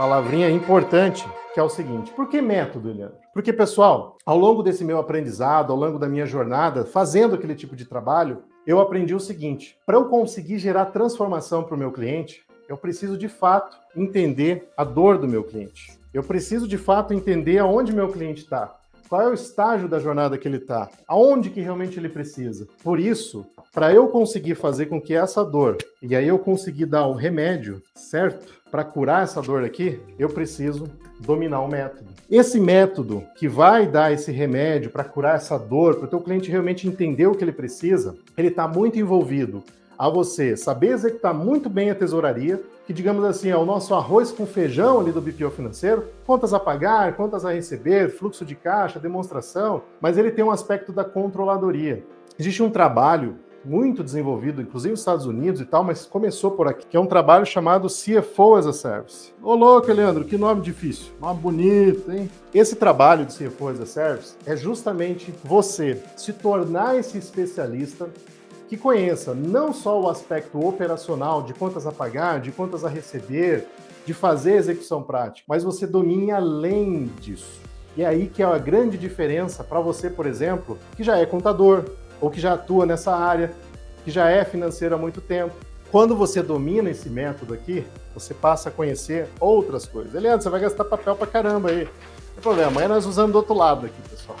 palavrinha importante, que é o seguinte: por que método, Leandro? Porque, pessoal, ao longo desse meu aprendizado, ao longo da minha jornada, fazendo aquele tipo de trabalho, eu aprendi o seguinte: para eu conseguir gerar transformação para o meu cliente, eu preciso de fato entender a dor do meu cliente. Eu preciso de fato entender aonde meu cliente está. Qual é o estágio da jornada que ele está? Aonde que realmente ele precisa? Por isso, para eu conseguir fazer com que essa dor, e aí eu conseguir dar o remédio certo para curar essa dor aqui, eu preciso dominar o método. Esse método que vai dar esse remédio para curar essa dor, para o teu cliente realmente entender o que ele precisa, ele está muito envolvido a você saber executar muito bem a tesouraria, que digamos assim é o nosso arroz com feijão ali do BPO financeiro, contas a pagar, contas a receber, fluxo de caixa, demonstração, mas ele tem um aspecto da controladoria. Existe um trabalho muito desenvolvido, inclusive nos Estados Unidos e tal, mas começou por aqui, que é um trabalho chamado CFO as a Service. Ô louco, Leandro, que nome difícil. Nome bonito, hein? Esse trabalho de CFO as a Service é justamente você se tornar esse especialista que conheça não só o aspecto operacional de contas a pagar, de contas a receber, de fazer execução prática, mas você domine além disso. E é aí que é a grande diferença para você, por exemplo, que já é contador ou que já atua nessa área, que já é financeiro há muito tempo. Quando você domina esse método aqui, você passa a conhecer outras coisas. Leandro, você vai gastar papel para caramba aí. Não tem problema, amanhã nós usamos do outro lado aqui, pessoal.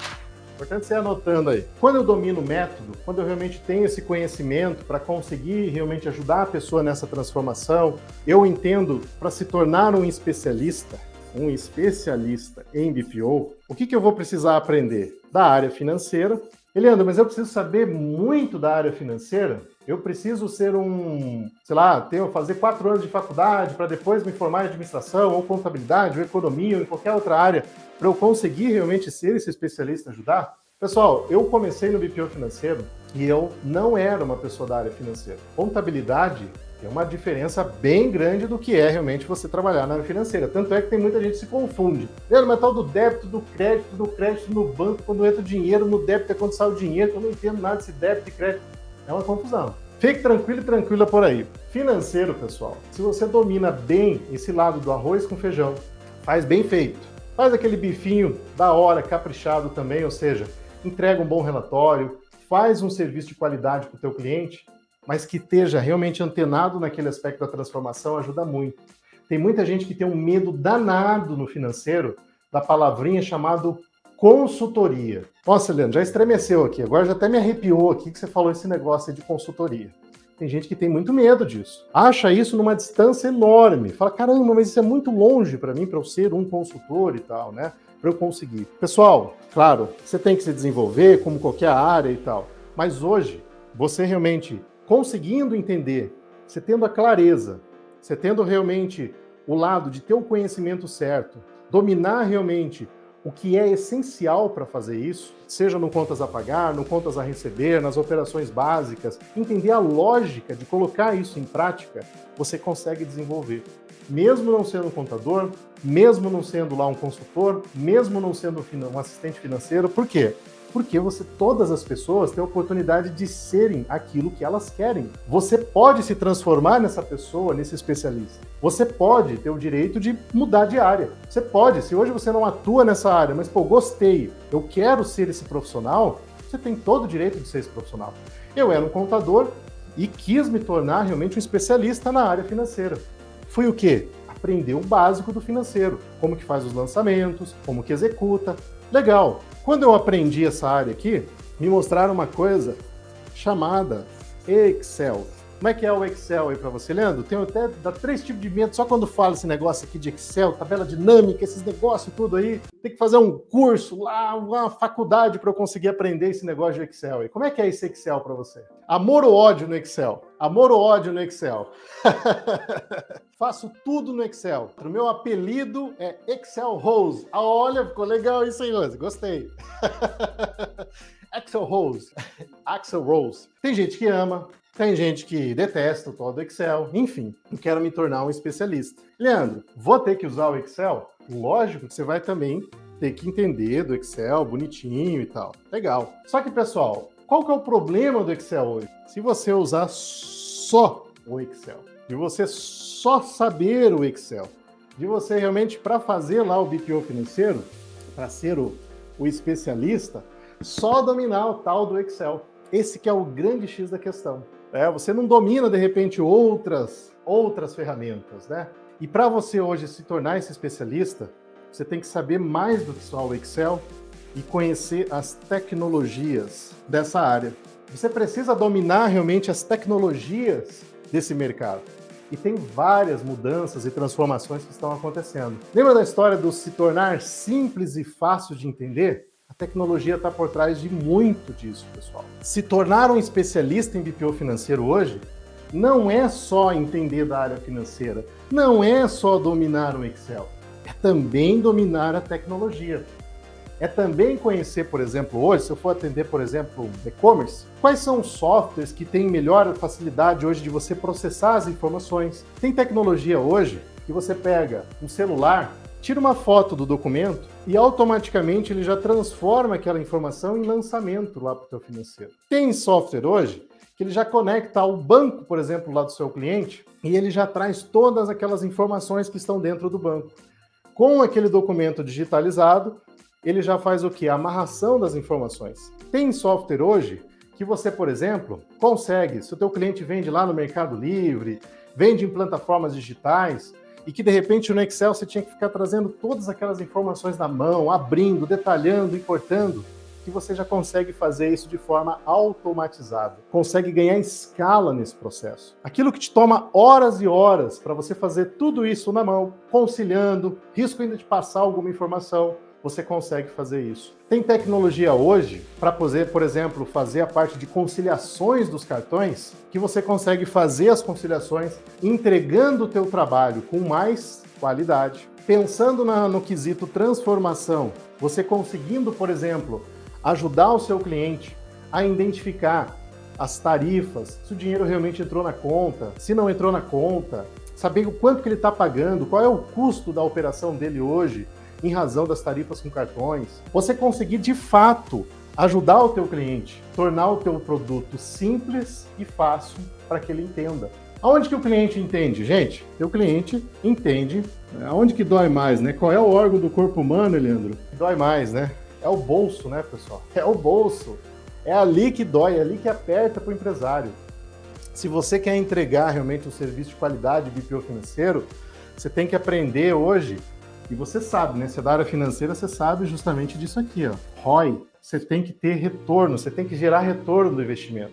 Importante você ir anotando aí. Quando eu domino o método, quando eu realmente tenho esse conhecimento para conseguir realmente ajudar a pessoa nessa transformação, eu entendo para se tornar um especialista, um especialista em BPO, o que, que eu vou precisar aprender? Da área financeira. Eliandro, mas eu preciso saber muito da área financeira? Eu preciso ser um, sei lá, ter, fazer quatro anos de faculdade para depois me formar em administração, ou contabilidade, ou economia, ou em qualquer outra área, para eu conseguir realmente ser esse especialista ajudar? Pessoal, eu comecei no BPO financeiro e eu não era uma pessoa da área financeira. Contabilidade tem uma diferença bem grande do que é realmente você trabalhar na área financeira. Tanto é que tem muita gente que se confunde. Lembra, mas tal do débito, do crédito, do crédito no banco, quando entra o dinheiro, no débito é quando sai o dinheiro, eu não entendo nada desse débito e crédito. É uma confusão. Fique tranquilo e tranquila por aí. Financeiro, pessoal, se você domina bem esse lado do arroz com feijão, faz bem feito. Faz aquele bifinho da hora, caprichado também, ou seja, entrega um bom relatório, faz um serviço de qualidade para o teu cliente, mas que esteja realmente antenado naquele aspecto da transformação ajuda muito. Tem muita gente que tem um medo danado no financeiro da palavrinha chamado consultoria. Nossa, Leandro, já estremeceu aqui. Agora já até me arrepiou aqui que você falou esse negócio de consultoria. Tem gente que tem muito medo disso. Acha isso numa distância enorme. Fala, caramba, mas isso é muito longe para mim, para eu ser um consultor e tal, né? Para eu conseguir. Pessoal, claro, você tem que se desenvolver como qualquer área e tal. Mas hoje, você realmente conseguindo entender, você tendo a clareza, você tendo realmente o lado de ter o conhecimento certo, dominar realmente o que é essencial para fazer isso, seja no contas a pagar, no contas a receber, nas operações básicas, entender a lógica de colocar isso em prática, você consegue desenvolver. Mesmo não sendo um contador, mesmo não sendo lá um consultor, mesmo não sendo um assistente financeiro, por quê? Porque você todas as pessoas têm a oportunidade de serem aquilo que elas querem. Você pode se transformar nessa pessoa, nesse especialista. Você pode ter o direito de mudar de área. Você pode, se hoje você não atua nessa área, mas pô, gostei, eu quero ser esse profissional, você tem todo o direito de ser esse profissional. Eu era um contador e quis me tornar realmente um especialista na área financeira. Fui o quê? Aprender o básico do financeiro, como que faz os lançamentos, como que executa. Legal. Quando eu aprendi essa área aqui, me mostraram uma coisa chamada Excel. Como é que é o Excel aí para você, Leandro? Tem até dá três tipos de medo só quando fala esse negócio aqui de Excel, tabela dinâmica, esses negócios tudo aí. Tem que fazer um curso lá, uma faculdade para eu conseguir aprender esse negócio de Excel aí. Como é que é esse Excel para você? Amor ou ódio no Excel? Amor ou ódio no Excel? Faço tudo no Excel. O meu apelido é Excel Rose. Ah, olha, ficou legal isso aí, Rose. Gostei. Excel Rose. Axel Rose. Tem gente que ama, tem gente que detesta o tal do Excel, enfim, quero me tornar um especialista. Leandro, vou ter que usar o Excel? Lógico que você vai também ter que entender do Excel bonitinho e tal. Legal. Só que, pessoal, qual que é o problema do Excel hoje? Se você usar só o Excel, e você só saber o Excel, de você realmente, para fazer lá o BPO financeiro, para ser o, o especialista, só dominar o tal do Excel. Esse que é o grande X da questão. É, você não domina, de repente, outras, outras ferramentas, né? E para você hoje se tornar esse especialista, você tem que saber mais do que só o Excel e conhecer as tecnologias dessa área. Você precisa dominar realmente as tecnologias desse mercado. E tem várias mudanças e transformações que estão acontecendo. Lembra da história do se tornar simples e fácil de entender? Tecnologia está por trás de muito disso, pessoal. Se tornar um especialista em BPO financeiro hoje não é só entender da área financeira, não é só dominar o Excel, é também dominar a tecnologia é também conhecer, por exemplo, hoje, se eu for atender, por exemplo, e-commerce, quais são os softwares que têm melhor facilidade hoje de você processar as informações. Tem tecnologia hoje que você pega um celular, tira uma foto do documento e automaticamente ele já transforma aquela informação em lançamento lá para o teu financeiro. Tem software hoje que ele já conecta ao banco, por exemplo, lá do seu cliente, e ele já traz todas aquelas informações que estão dentro do banco. Com aquele documento digitalizado, ele já faz o que? A amarração das informações. Tem software hoje que você, por exemplo, consegue, se o teu cliente vende lá no Mercado Livre, vende em plataformas digitais, e que de repente no Excel você tinha que ficar trazendo todas aquelas informações na mão, abrindo, detalhando, importando, que você já consegue fazer isso de forma automatizada. Consegue ganhar escala nesse processo. Aquilo que te toma horas e horas para você fazer tudo isso na mão, conciliando, risco ainda de passar alguma informação, você consegue fazer isso. Tem tecnologia hoje para poder, por exemplo, fazer a parte de conciliações dos cartões, que você consegue fazer as conciliações entregando o teu trabalho com mais qualidade. Pensando na, no quesito transformação, você conseguindo, por exemplo, ajudar o seu cliente a identificar as tarifas, se o dinheiro realmente entrou na conta, se não entrou na conta, saber o quanto que ele está pagando, qual é o custo da operação dele hoje, em razão das tarifas com cartões. Você conseguir de fato ajudar o teu cliente, tornar o teu produto simples e fácil para que ele entenda. Aonde que o cliente entende, gente? O cliente entende né? aonde que dói mais, né? Qual é o órgão do corpo humano, Leandro? Dói mais, né? É o bolso, né, pessoal? É o bolso. É ali que dói, é ali que aperta para o empresário. Se você quer entregar realmente um serviço de qualidade BPO financeiro, você tem que aprender hoje e você sabe, né? Você é da área financeira, você sabe justamente disso aqui, ó. ROI. Você tem que ter retorno, você tem que gerar retorno do investimento.